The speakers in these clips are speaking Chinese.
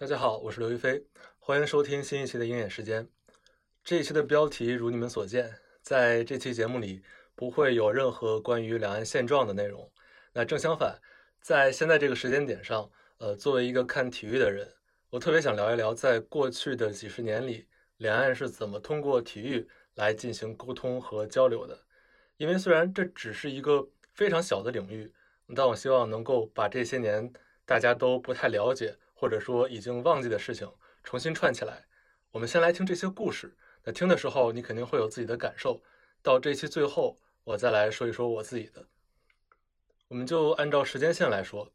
大家好，我是刘亦菲，欢迎收听新一期的鹰眼时间。这一期的标题如你们所见，在这期节目里不会有任何关于两岸现状的内容。那正相反，在现在这个时间点上，呃，作为一个看体育的人，我特别想聊一聊，在过去的几十年里，两岸是怎么通过体育来进行沟通和交流的。因为虽然这只是一个非常小的领域，但我希望能够把这些年大家都不太了解。或者说已经忘记的事情重新串起来。我们先来听这些故事。那听的时候，你肯定会有自己的感受。到这期最后，我再来说一说我自己的。我们就按照时间线来说。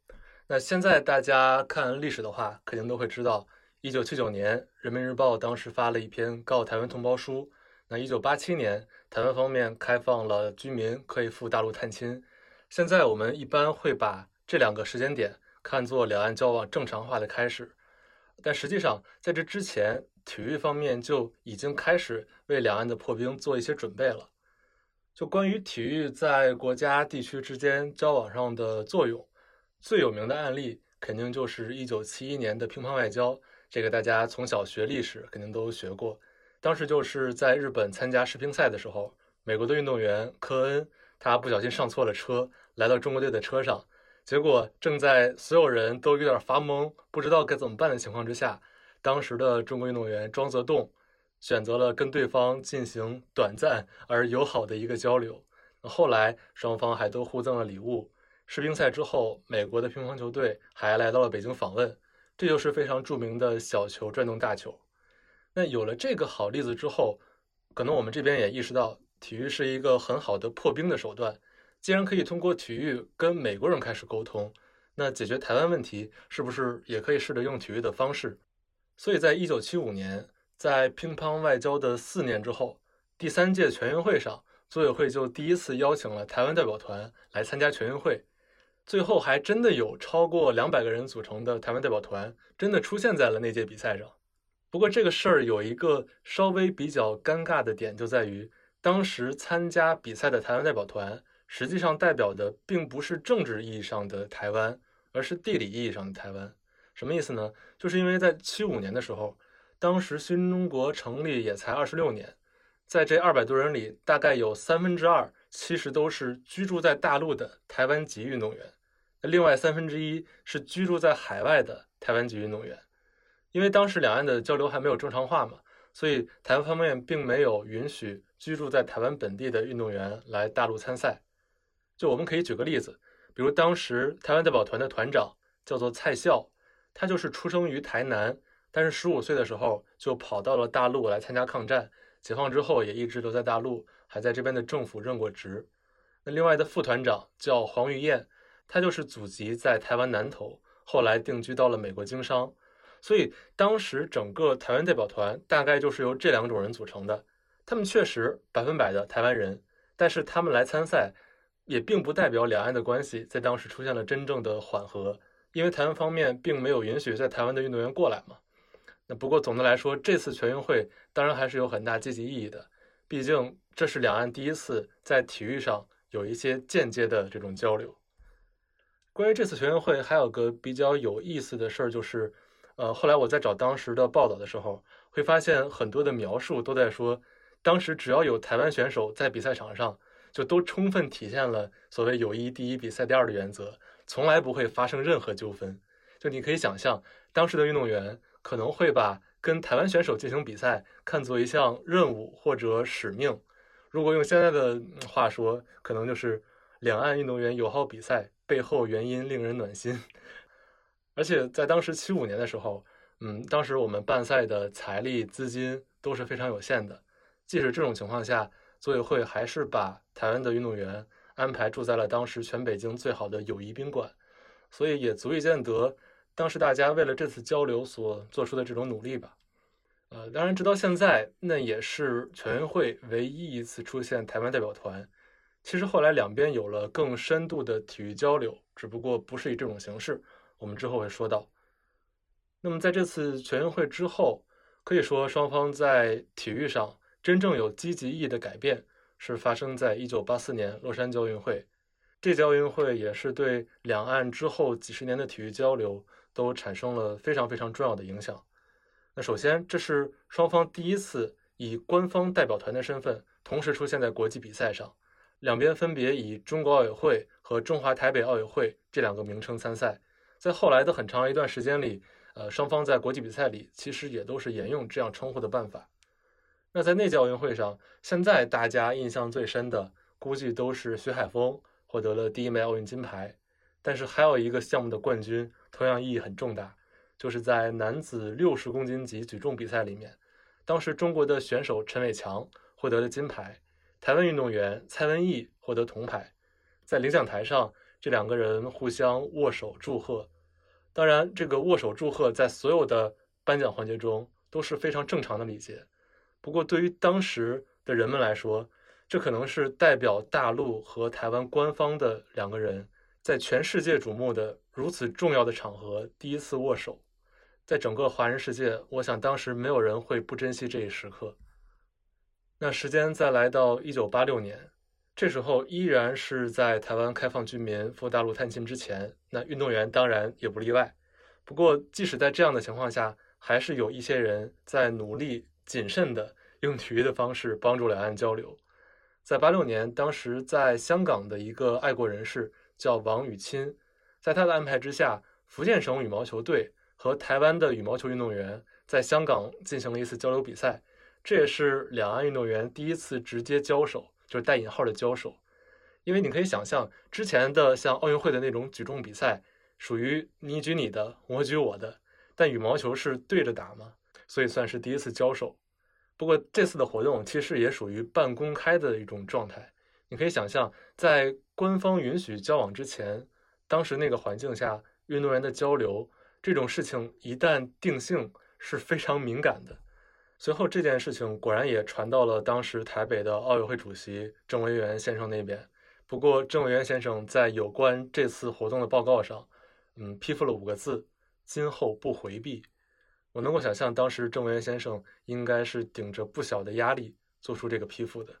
那现在大家看历史的话，肯定都会知道，一九七九年《人民日报》当时发了一篇告台湾同胞书。那一九八七年，台湾方面开放了居民可以赴大陆探亲。现在我们一般会把这两个时间点。看作两岸交往正常化的开始，但实际上在这之前，体育方面就已经开始为两岸的破冰做一些准备了。就关于体育在国家地区之间交往上的作用，最有名的案例肯定就是一九七一年的乒乓外交。这个大家从小学历史肯定都学过。当时就是在日本参加世乒赛的时候，美国的运动员科恩他不小心上错了车，来到中国队的车上。结果正在所有人都有点发懵、不知道该怎么办的情况之下，当时的中国运动员庄则栋选择了跟对方进行短暂而友好的一个交流。后来双方还都互赠了礼物。世乒赛之后，美国的乒乓球队还来到了北京访问，这就是非常著名的小球转动大球。那有了这个好例子之后，可能我们这边也意识到，体育是一个很好的破冰的手段。既然可以通过体育跟美国人开始沟通，那解决台湾问题是不是也可以试着用体育的方式？所以在一九七五年，在乒乓外交的四年之后，第三届全运会上，组委会就第一次邀请了台湾代表团来参加全运会。最后还真的有超过两百个人组成的台湾代表团真的出现在了那届比赛上。不过这个事儿有一个稍微比较尴尬的点，就在于当时参加比赛的台湾代表团。实际上代表的并不是政治意义上的台湾，而是地理意义上的台湾。什么意思呢？就是因为在七五年的时候，当时新中国成立也才二十六年，在这二百多人里，大概有三分之二其实都是居住在大陆的台湾籍运动员，那另外三分之一是居住在海外的台湾籍运动员。因为当时两岸的交流还没有正常化嘛，所以台湾方面并没有允许居住在台湾本地的运动员来大陆参赛。就我们可以举个例子，比如当时台湾代表团的团长叫做蔡孝，他就是出生于台南，但是十五岁的时候就跑到了大陆来参加抗战，解放之后也一直留在大陆，还在这边的政府任过职。那另外的副团长叫黄玉燕，他就是祖籍在台湾南投，后来定居到了美国经商。所以当时整个台湾代表团大概就是由这两种人组成的，他们确实百分百的台湾人，但是他们来参赛。也并不代表两岸的关系在当时出现了真正的缓和，因为台湾方面并没有允许在台湾的运动员过来嘛。那不过总的来说，这次全运会当然还是有很大积极意义的，毕竟这是两岸第一次在体育上有一些间接的这种交流。关于这次全运会，还有个比较有意思的事儿，就是，呃，后来我在找当时的报道的时候，会发现很多的描述都在说，当时只要有台湾选手在比赛场上。就都充分体现了所谓友谊第一、比赛第二的原则，从来不会发生任何纠纷。就你可以想象，当时的运动员可能会把跟台湾选手进行比赛看作一项任务或者使命。如果用现在的话说，可能就是两岸运动员友好比赛背后原因令人暖心。而且在当时七五年的时候，嗯，当时我们办赛的财力资金都是非常有限的，即使这种情况下。组委会还是把台湾的运动员安排住在了当时全北京最好的友谊宾馆，所以也足以见得当时大家为了这次交流所做出的这种努力吧。呃，当然，直到现在，那也是全运会唯一一次出现台湾代表团。其实后来两边有了更深度的体育交流，只不过不是以这种形式。我们之后会说到。那么在这次全运会之后，可以说双方在体育上。真正有积极意义的改变是发生在一九八四年洛杉矶奥运会，这届奥运会也是对两岸之后几十年的体育交流都产生了非常非常重要的影响。那首先，这是双方第一次以官方代表团的身份同时出现在国际比赛上，两边分别以中国奥委会和中华台北奥委会这两个名称参赛。在后来的很长一段时间里，呃，双方在国际比赛里其实也都是沿用这样称呼的办法。那在那届奥运会上，现在大家印象最深的，估计都是徐海峰获得了第一枚奥运金牌。但是还有一个项目的冠军同样意义很重大，就是在男子六十公斤级举重比赛里面，当时中国的选手陈伟强获得了金牌，台湾运动员蔡文艺获得铜牌。在领奖台上，这两个人互相握手祝贺。当然，这个握手祝贺在所有的颁奖环节中都是非常正常的礼节。不过，对于当时的人们来说，这可能是代表大陆和台湾官方的两个人在全世界瞩目的如此重要的场合第一次握手。在整个华人世界，我想当时没有人会不珍惜这一时刻。那时间再来到一九八六年，这时候依然是在台湾开放居民赴大陆探亲之前。那运动员当然也不例外。不过，即使在这样的情况下，还是有一些人在努力、谨慎地用体育的方式帮助两岸交流。在八六年，当时在香港的一个爱国人士叫王雨钦，在他的安排之下，福建省羽毛球队和台湾的羽毛球运动员在香港进行了一次交流比赛。这也是两岸运动员第一次直接交手，就是带引号的交手。因为你可以想象，之前的像奥运会的那种举重比赛，属于你举你的，我举我的，但羽毛球是对着打嘛，所以算是第一次交手。不过这次的活动其实也属于半公开的一种状态。你可以想象，在官方允许交往之前，当时那个环境下，运动员的交流这种事情一旦定性是非常敏感的。随后这件事情果然也传到了当时台北的奥委会主席郑维元先生那边。不过，郑委员先生在有关这次活动的报告上，嗯，批复了五个字：“今后不回避。”我能够想象，当时郑委员先生应该是顶着不小的压力做出这个批复的。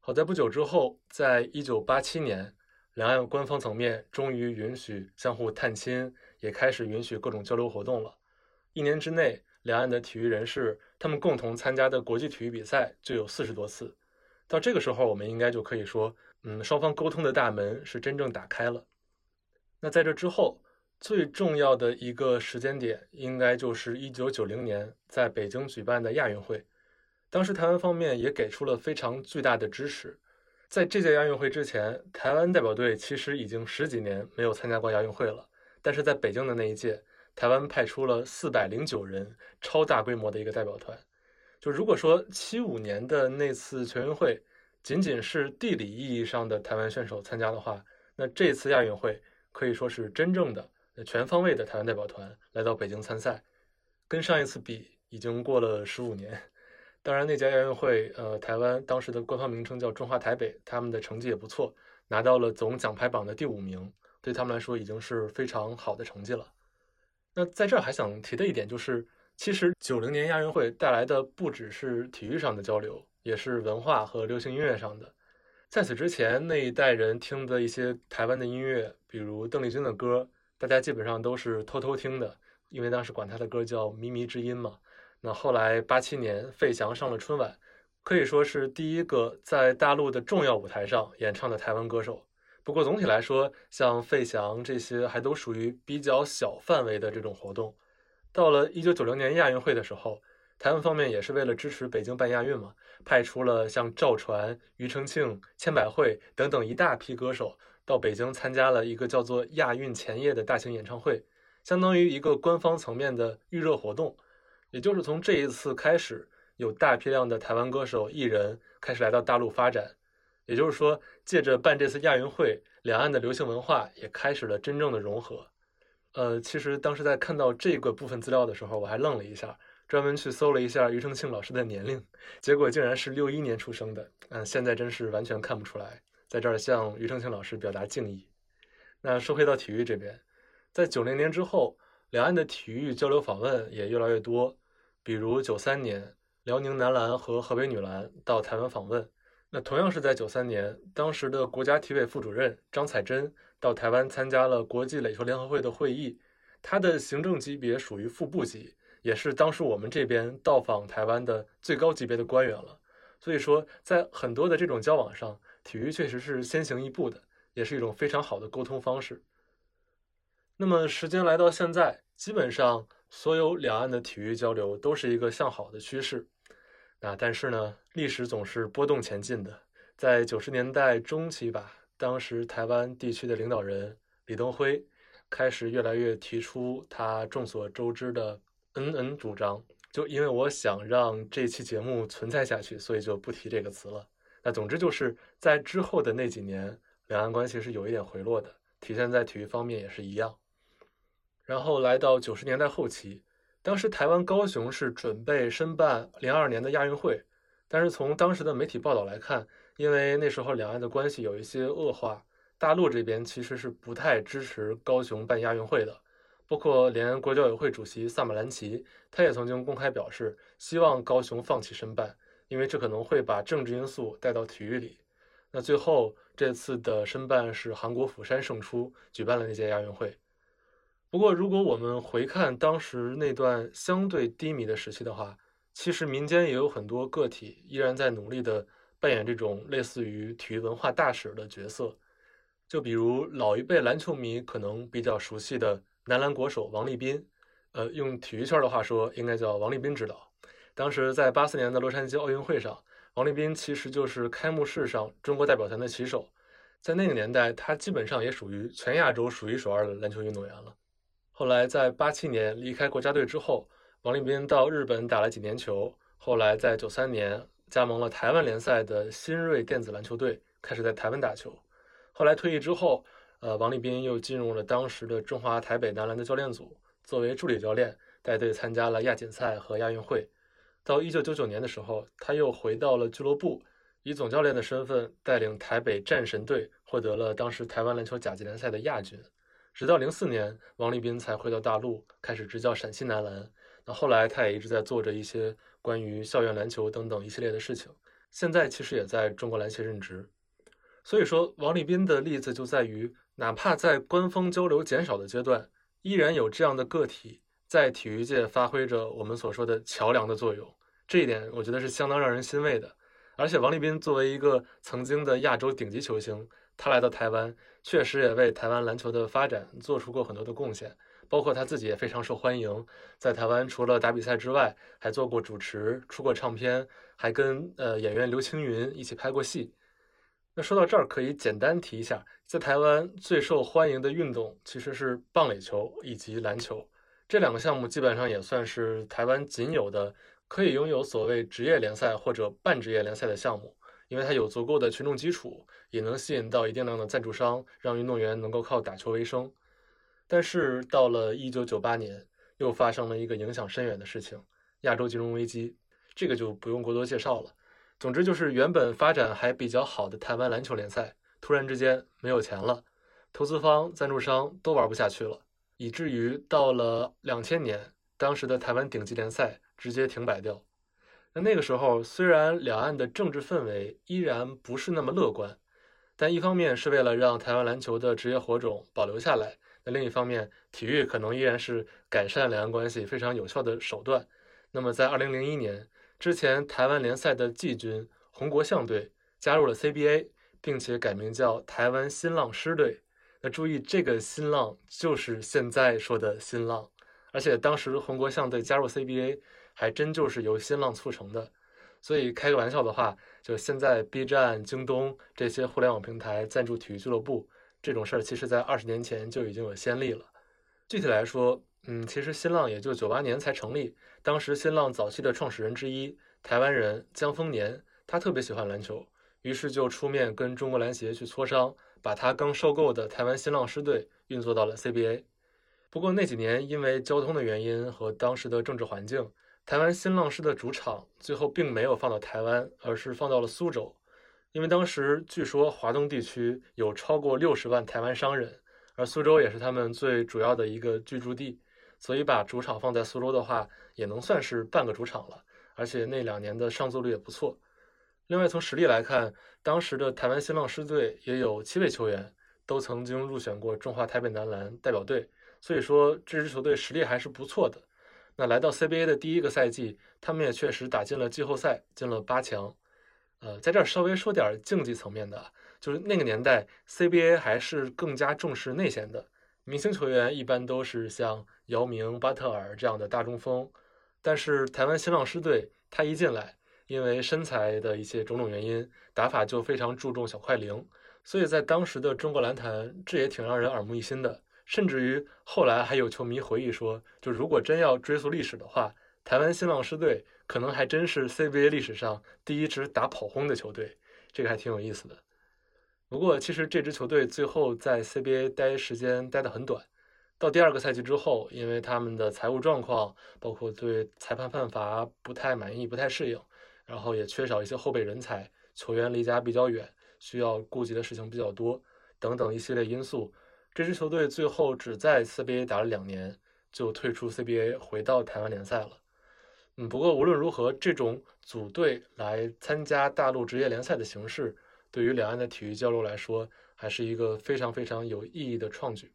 好在不久之后，在一九八七年，两岸官方层面终于允许相互探亲，也开始允许各种交流活动了。一年之内，两岸的体育人士他们共同参加的国际体育比赛就有四十多次。到这个时候，我们应该就可以说。嗯，双方沟通的大门是真正打开了。那在这之后，最重要的一个时间点，应该就是一九九零年在北京举办的亚运会。当时台湾方面也给出了非常巨大的支持。在这届亚运会之前，台湾代表队其实已经十几年没有参加过亚运会了。但是在北京的那一届，台湾派出了四百零九人，超大规模的一个代表团。就如果说七五年的那次全运会，仅仅是地理意义上的台湾选手参加的话，那这次亚运会可以说是真正的全方位的台湾代表团来到北京参赛。跟上一次比，已经过了十五年。当然，那届亚运会，呃，台湾当时的官方名称叫中华台北，他们的成绩也不错，拿到了总奖牌榜的第五名，对他们来说已经是非常好的成绩了。那在这儿还想提的一点就是，其实九零年亚运会带来的不只是体育上的交流。也是文化和流行音乐上的。在此之前，那一代人听的一些台湾的音乐，比如邓丽君的歌，大家基本上都是偷偷听的，因为当时管他的歌叫《靡靡之音》嘛。那后来八七年，费翔上了春晚，可以说是第一个在大陆的重要舞台上演唱的台湾歌手。不过总体来说，像费翔这些还都属于比较小范围的这种活动。到了一九九零年亚运会的时候。台湾方面也是为了支持北京办亚运嘛，派出了像赵传、庾澄庆、千百惠等等一大批歌手到北京参加了一个叫做亚运前夜的大型演唱会，相当于一个官方层面的预热活动。也就是从这一次开始，有大批量的台湾歌手艺人开始来到大陆发展。也就是说，借着办这次亚运会，两岸的流行文化也开始了真正的融合。呃，其实当时在看到这个部分资料的时候，我还愣了一下。专门去搜了一下庾澄庆老师的年龄，结果竟然是六一年出生的。嗯，现在真是完全看不出来。在这儿向庾澄庆老师表达敬意。那说回到体育这边，在九零年之后，两岸的体育交流访问也越来越多。比如九三年，辽宁男篮和河北女篮到台湾访问。那同样是在九三年，当时的国家体委副主任张彩珍到台湾参加了国际垒球联合会的会议。他的行政级别属于副部级，也是当时我们这边到访台湾的最高级别的官员了。所以说，在很多的这种交往上，体育确实是先行一步的，也是一种非常好的沟通方式。那么时间来到现在，基本上所有两岸的体育交流都是一个向好的趋势。那但是呢，历史总是波动前进的。在九十年代中期吧，当时台湾地区的领导人李登辉开始越来越提出他众所周知的“恩恩”主张。就因为我想让这期节目存在下去，所以就不提这个词了。那总之就是在之后的那几年，两岸关系是有一点回落的，体现在体育方面也是一样。然后来到九十年代后期，当时台湾高雄是准备申办零二年的亚运会，但是从当时的媒体报道来看，因为那时候两岸的关系有一些恶化，大陆这边其实是不太支持高雄办亚运会的，包括连国教委会主席萨马兰奇，他也曾经公开表示希望高雄放弃申办，因为这可能会把政治因素带到体育里。那最后这次的申办是韩国釜山胜出，举办了那届亚运会。不过，如果我们回看当时那段相对低迷的时期的话，其实民间也有很多个体依然在努力的扮演这种类似于体育文化大使的角色。就比如老一辈篮球迷可能比较熟悉的男篮国手王立斌，呃，用体育圈的话说，应该叫王立斌指导。当时在八四年的洛杉矶奥运会上，王立斌其实就是开幕式上中国代表团的旗手，在那个年代，他基本上也属于全亚洲数一数二的篮球运动员了。后来在八七年离开国家队之后，王立斌到日本打了几年球。后来在九三年加盟了台湾联赛的新锐电子篮球队，开始在台湾打球。后来退役之后，呃，王立斌又进入了当时的中华台北男篮的教练组，作为助理教练带队参加了亚锦赛和亚运会。到一九九九年的时候，他又回到了俱乐部，以总教练的身份带领台北战神队获得了当时台湾篮球甲级联赛的亚军。直到零四年，王立斌才回到大陆，开始执教陕西男篮。那后来，他也一直在做着一些关于校园篮球等等一系列的事情。现在其实也在中国篮协任职。所以说，王立斌的例子就在于，哪怕在官方交流减少的阶段，依然有这样的个体在体育界发挥着我们所说的桥梁的作用。这一点，我觉得是相当让人欣慰的。而且，王立斌作为一个曾经的亚洲顶级球星。他来到台湾，确实也为台湾篮球的发展做出过很多的贡献，包括他自己也非常受欢迎。在台湾，除了打比赛之外，还做过主持，出过唱片，还跟呃演员刘青云一起拍过戏。那说到这儿，可以简单提一下，在台湾最受欢迎的运动其实是棒垒球以及篮球这两个项目，基本上也算是台湾仅有的可以拥有所谓职业联赛或者半职业联赛的项目。因为它有足够的群众基础，也能吸引到一定量的赞助商，让运动员能够靠打球为生。但是到了一九九八年，又发生了一个影响深远的事情——亚洲金融危机。这个就不用过多介绍了。总之就是原本发展还比较好的台湾篮球联赛，突然之间没有钱了，投资方、赞助商都玩不下去了，以至于到了两千年，当时的台湾顶级联赛直接停摆掉。那那个时候，虽然两岸的政治氛围依然不是那么乐观，但一方面是为了让台湾篮球的职业火种保留下来，那另一方面，体育可能依然是改善两岸关系非常有效的手段。那么，在二零零一年之前，台湾联赛的季军红国象队加入了 CBA，并且改名叫台湾新浪狮队。那注意，这个新浪就是现在说的新浪，而且当时红国象队加入 CBA。还真就是由新浪促成的，所以开个玩笑的话，就现在 B 站、京东这些互联网平台赞助体育俱乐部这种事儿，其实在二十年前就已经有先例了。具体来说，嗯，其实新浪也就九八年才成立。当时新浪早期的创始人之一，台湾人江丰年，他特别喜欢篮球，于是就出面跟中国篮协去磋商，把他刚收购的台湾新浪狮队运作到了 CBA。不过那几年因为交通的原因和当时的政治环境。台湾新浪狮的主场最后并没有放到台湾，而是放到了苏州，因为当时据说华东地区有超过六十万台湾商人，而苏州也是他们最主要的一个居住地，所以把主场放在苏州的话，也能算是半个主场了。而且那两年的上座率也不错。另外从实力来看，当时的台湾新浪狮队也有七位球员都曾经入选过中华台北男篮代表队。所以说这支球队实力还是不错的。那来到 CBA 的第一个赛季，他们也确实打进了季后赛，进了八强。呃，在这儿稍微说点竞技层面的，就是那个年代 CBA 还是更加重视内线的，明星球员一般都是像姚明、巴特尔这样的大中锋。但是台湾新浪狮队他一进来，因为身材的一些种种原因，打法就非常注重小快灵，所以在当时的中国篮坛，这也挺让人耳目一新的。甚至于后来还有球迷回忆说，就如果真要追溯历史的话，台湾新浪狮队可能还真是 CBA 历史上第一支打跑轰的球队，这个还挺有意思的。不过其实这支球队最后在 CBA 待时间待得很短，到第二个赛季之后，因为他们的财务状况，包括对裁判判罚不太满意、不太适应，然后也缺少一些后备人才，球员离家比较远，需要顾及的事情比较多，等等一系列因素。这支球队最后只在 CBA 打了两年，就退出 CBA，回到台湾联赛了。嗯，不过无论如何，这种组队来参加大陆职业联赛的形式，对于两岸的体育交流来说，还是一个非常非常有意义的创举。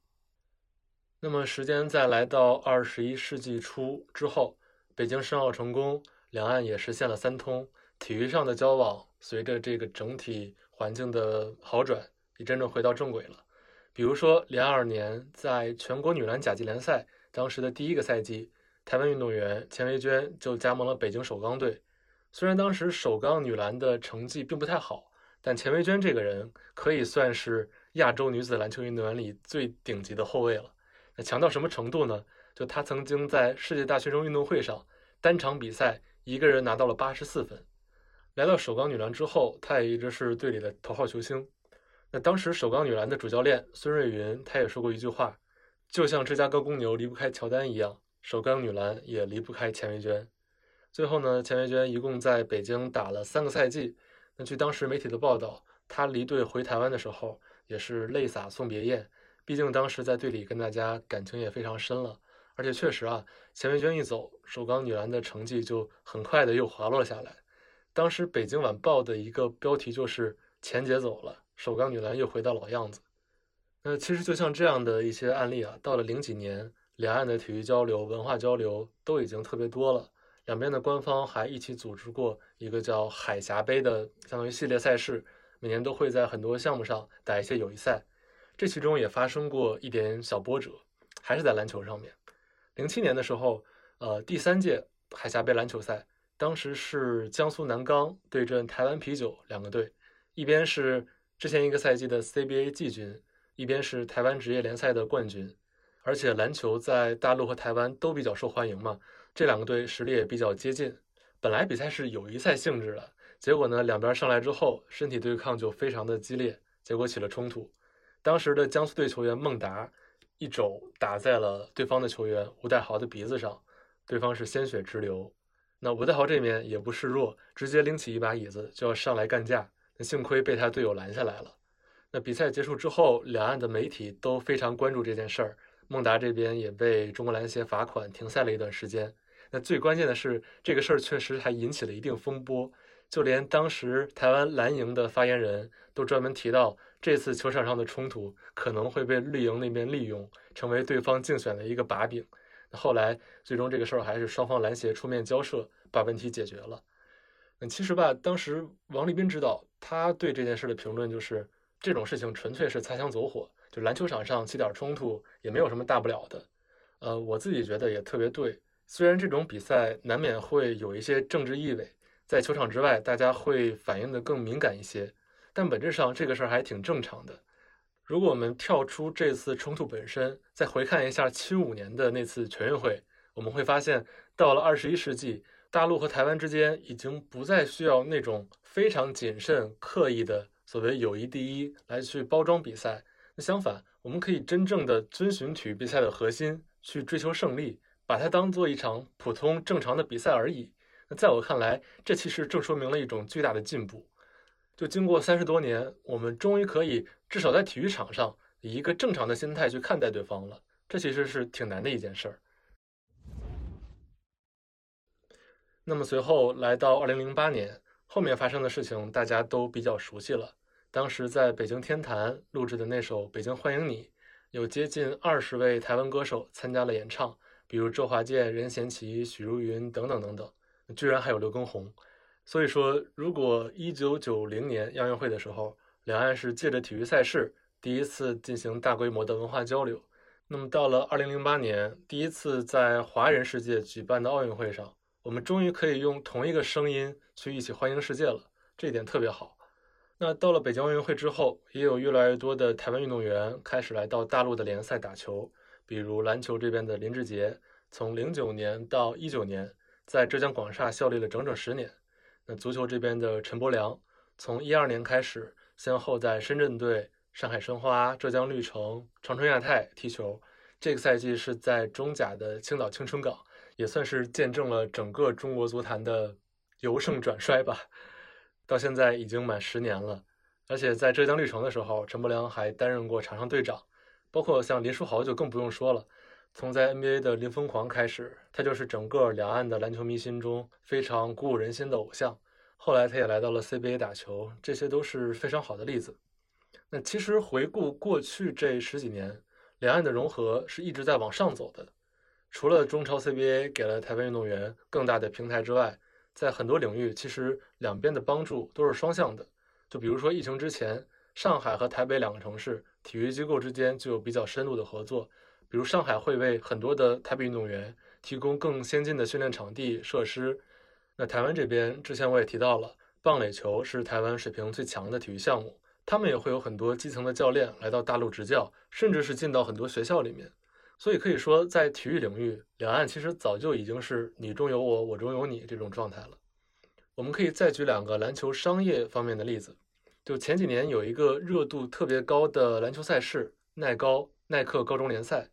那么，时间再来到二十一世纪初之后，北京申奥成功，两岸也实现了三通，体育上的交往随着这个整体环境的好转，也真正回到正轨了。比如说，零二年在全国女篮甲级联赛当时的第一个赛季，台湾运动员钱维娟就加盟了北京首钢队。虽然当时首钢女篮的成绩并不太好，但钱维娟这个人可以算是亚洲女子篮球运动员里最顶级的后卫了。那强到什么程度呢？就她曾经在世界大学生运动会上单场比赛一个人拿到了八十四分。来到首钢女篮之后，她也一直是队里的头号球星。那当时首钢女篮的主教练孙瑞云，他也说过一句话，就像芝加哥公牛离不开乔丹一样，首钢女篮也离不开钱维娟。最后呢，钱维娟一共在北京打了三个赛季。那据当时媒体的报道，她离队回台湾的时候也是泪洒送别宴，毕竟当时在队里跟大家感情也非常深了。而且确实啊，钱维娟一走，首钢女篮的成绩就很快的又滑落下来。当时北京晚报的一个标题就是“钱姐走了”。首钢女篮又回到老样子。那其实就像这样的一些案例啊，到了零几年，两岸的体育交流、文化交流都已经特别多了。两边的官方还一起组织过一个叫海峡杯的相当于系列赛事，每年都会在很多项目上打一些友谊赛。这其中也发生过一点小波折，还是在篮球上面。零七年的时候，呃，第三届海峡杯篮球赛，当时是江苏南钢对阵台湾啤酒两个队，一边是。之前一个赛季的 CBA 季军，一边是台湾职业联赛的冠军，而且篮球在大陆和台湾都比较受欢迎嘛，这两个队实力也比较接近。本来比赛是友谊赛性质的，结果呢，两边上来之后，身体对抗就非常的激烈，结果起了冲突。当时的江苏队球员孟达一肘打在了对方的球员吴代豪的鼻子上，对方是鲜血直流。那吴代豪这边也不示弱，直接拎起一把椅子就要上来干架。幸亏被他队友拦下来了。那比赛结束之后，两岸的媒体都非常关注这件事儿。孟达这边也被中国篮协罚款停赛了一段时间。那最关键的是，这个事儿确实还引起了一定风波。就连当时台湾蓝营的发言人都专门提到，这次球场上的冲突可能会被绿营那边利用，成为对方竞选的一个把柄。那后来最终这个事儿还是双方篮协出面交涉，把问题解决了。那其实吧，当时王立斌知道。他对这件事的评论就是，这种事情纯粹是擦枪走火，就篮球场上起点冲突也没有什么大不了的。呃，我自己觉得也特别对。虽然这种比赛难免会有一些政治意味，在球场之外大家会反应的更敏感一些，但本质上这个事儿还挺正常的。如果我们跳出这次冲突本身，再回看一下七五年的那次全运会，我们会发现，到了二十一世纪。大陆和台湾之间已经不再需要那种非常谨慎、刻意的所谓“友谊第一”来去包装比赛。那相反，我们可以真正的遵循体育比赛的核心，去追求胜利，把它当做一场普通正常的比赛而已。那在我看来，这其实正说明了一种巨大的进步。就经过三十多年，我们终于可以至少在体育场上以一个正常的心态去看待对方了。这其实是挺难的一件事儿。那么随后来到二零零八年，后面发生的事情大家都比较熟悉了。当时在北京天坛录制的那首《北京欢迎你》，有接近二十位台湾歌手参加了演唱，比如周华健、任贤齐、许茹芸等等等等，居然还有刘畊宏。所以说，如果一九九零年亚运会的时候，两岸是借着体育赛事第一次进行大规模的文化交流，那么到了二零零八年，第一次在华人世界举办的奥运会上，我们终于可以用同一个声音去一起欢迎世界了，这一点特别好。那到了北京奥运会之后，也有越来越多的台湾运动员开始来到大陆的联赛打球，比如篮球这边的林志杰，从零九年到一九年，在浙江广厦效力了整整十年。那足球这边的陈柏良，从一二年开始，先后在深圳队、上海申花、浙江绿城、长春亚泰踢球，这个赛季是在中甲的青岛青春港，也算是见证了整个中国足坛的由盛转衰吧。到现在已经满十年了，而且在浙江绿城的时候，陈柏良还担任过场上队长。包括像林书豪就更不用说了，从在 NBA 的林疯狂开始，他就是整个两岸的篮球迷心中非常鼓舞人心的偶像。后来他也来到了 CBA 打球，这些都是非常好的例子。那其实回顾过去这十几年，两岸的融合是一直在往上走的。除了中超 CBA 给了台湾运动员更大的平台之外，在很多领域，其实两边的帮助都是双向的。就比如说疫情之前，上海和台北两个城市体育机构之间就有比较深入的合作。比如上海会为很多的台北运动员提供更先进的训练场地设施。那台湾这边，之前我也提到了，棒垒球是台湾水平最强的体育项目，他们也会有很多基层的教练来到大陆执教，甚至是进到很多学校里面。所以可以说，在体育领域，两岸其实早就已经是你中有我，我中有你这种状态了。我们可以再举两个篮球商业方面的例子，就前几年有一个热度特别高的篮球赛事——耐高耐克高中联赛。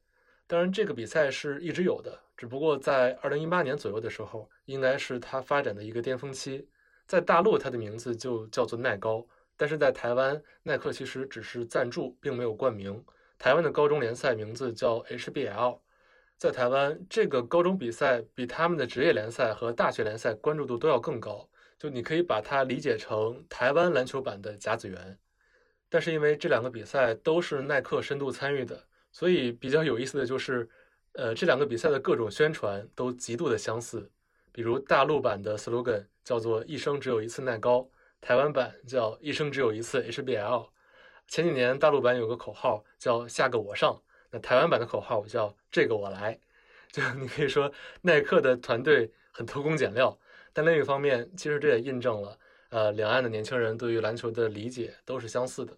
当然，这个比赛是一直有的，只不过在二零一八年左右的时候，应该是它发展的一个巅峰期。在大陆，它的名字就叫做耐高，但是在台湾，耐克其实只是赞助，并没有冠名。台湾的高中联赛名字叫 HBL，在台湾这个高中比赛比他们的职业联赛和大学联赛关注度都要更高，就你可以把它理解成台湾篮球版的甲子园。但是因为这两个比赛都是耐克深度参与的，所以比较有意思的就是，呃，这两个比赛的各种宣传都极度的相似。比如大陆版的 slogan 叫做“一生只有一次耐高”，台湾版叫“一生只有一次 HBL”。前几年大陆版有个口号叫“下个我上”，那台湾版的口号叫“这个我来”。就你可以说耐克的团队很偷工减料，但另一方面，其实这也印证了，呃，两岸的年轻人对于篮球的理解都是相似的。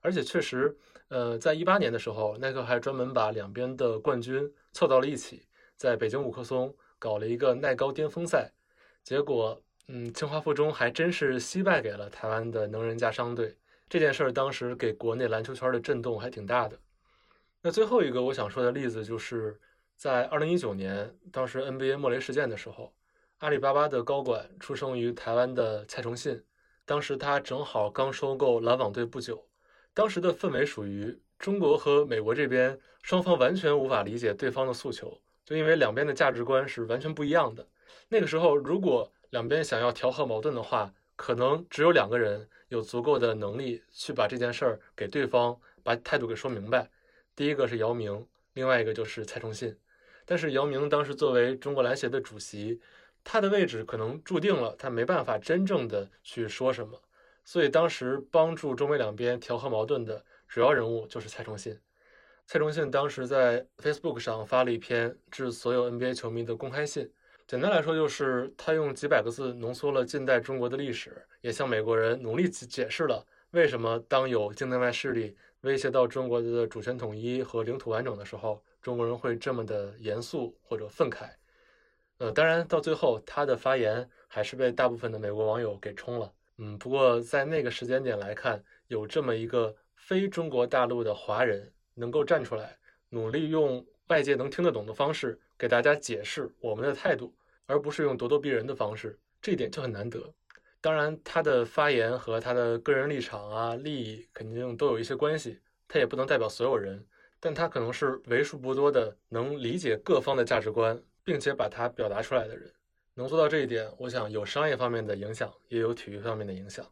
而且确实，呃，在一八年的时候，耐克还专门把两边的冠军凑到了一起，在北京五棵松搞了一个耐高巅峰赛。结果，嗯，清华附中还真是惜败给了台湾的能人家商队。这件事儿当时给国内篮球圈的震动还挺大的。那最后一个我想说的例子，就是在二零一九年，当时 NBA 莫雷事件的时候，阿里巴巴的高管出生于台湾的蔡崇信，当时他正好刚收购篮网队不久，当时的氛围属于中国和美国这边双方完全无法理解对方的诉求，就因为两边的价值观是完全不一样的。那个时候，如果两边想要调和矛盾的话，可能只有两个人。有足够的能力去把这件事儿给对方，把态度给说明白。第一个是姚明，另外一个就是蔡崇信。但是姚明当时作为中国篮协的主席，他的位置可能注定了他没办法真正的去说什么。所以当时帮助中美两边调和矛盾的主要人物就是蔡崇信。蔡崇信当时在 Facebook 上发了一篇致所有 NBA 球迷的公开信。简单来说，就是他用几百个字浓缩了近代中国的历史，也向美国人努力解释了为什么当有境内外势力威胁到中国的主权统一和领土完整的时候，中国人会这么的严肃或者愤慨。呃，当然到最后，他的发言还是被大部分的美国网友给冲了。嗯，不过在那个时间点来看，有这么一个非中国大陆的华人能够站出来，努力用外界能听得懂的方式。给大家解释我们的态度，而不是用咄咄逼人的方式，这一点就很难得。当然，他的发言和他的个人立场啊、利益肯定都有一些关系，他也不能代表所有人，但他可能是为数不多的能理解各方的价值观，并且把它表达出来的人。能做到这一点，我想有商业方面的影响，也有体育方面的影响。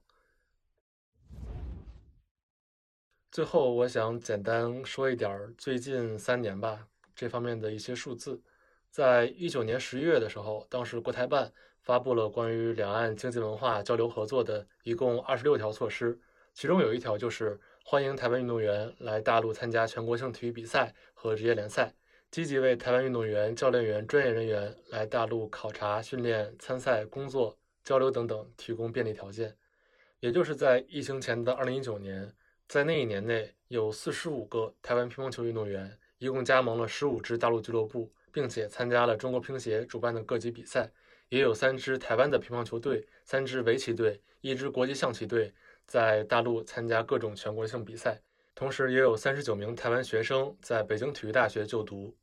最后，我想简单说一点最近三年吧这方面的一些数字。在一九年十一月的时候，当时国台办发布了关于两岸经济文化交流合作的一共二十六条措施，其中有一条就是欢迎台湾运动员来大陆参加全国性体育比赛和职业联赛，积极为台湾运动员、教练员、专业人员来大陆考察、训练、参赛、工作、交流等等提供便利条件。也就是在疫情前的二零一九年。在那一年内，有四十五个台湾乒乓球运动员，一共加盟了十五支大陆俱乐部，并且参加了中国乒协主办的各级比赛。也有三支台湾的乒乓球队、三支围棋队、一支国际象棋队在大陆参加各种全国性比赛。同时，也有三十九名台湾学生在北京体育大学就读。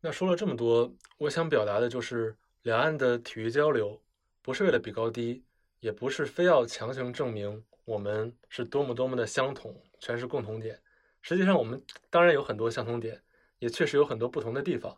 那说了这么多，我想表达的就是，两岸的体育交流不是为了比高低，也不是非要强行证明。我们是多么多么的相同，全是共同点。实际上，我们当然有很多相同点，也确实有很多不同的地方。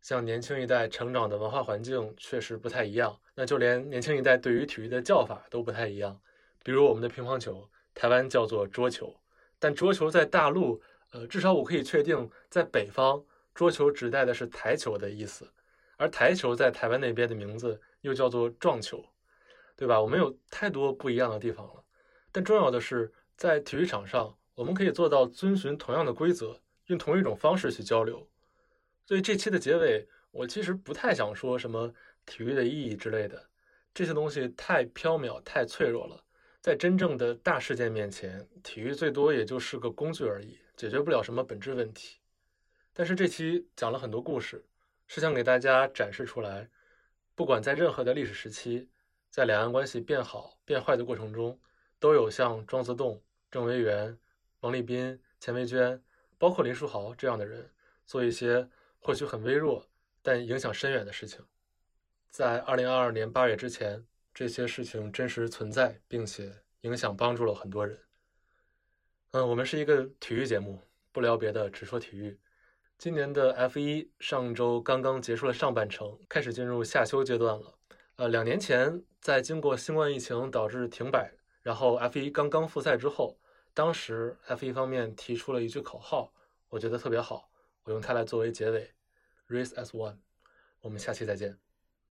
像年轻一代成长的文化环境确实不太一样，那就连年轻一代对于体育的叫法都不太一样。比如我们的乒乓球，台湾叫做桌球，但桌球在大陆，呃，至少我可以确定，在北方，桌球指代的是台球的意思，而台球在台湾那边的名字又叫做撞球，对吧？我们有太多不一样的地方了。但重要的是，在体育场上，我们可以做到遵循同样的规则，用同一种方式去交流。所以这期的结尾，我其实不太想说什么体育的意义之类的，这些东西太缥缈、太脆弱了。在真正的大事件面前，体育最多也就是个工具而已，解决不了什么本质问题。但是这期讲了很多故事，是想给大家展示出来，不管在任何的历史时期，在两岸关系变好变坏的过程中。都有像庄则栋、郑维元、王立斌、钱维娟，包括林书豪这样的人，做一些或许很微弱但影响深远的事情。在二零二二年八月之前，这些事情真实存在，并且影响帮助了很多人。嗯，我们是一个体育节目，不聊别的，只说体育。今年的 F 一上周刚刚结束了上半程，开始进入夏休阶段了。呃，两年前在经过新冠疫情导致停摆。然后 F 一刚刚复赛之后，当时 F 一方面提出了一句口号，我觉得特别好，我用它来作为结尾：Race as one。我们下期再见。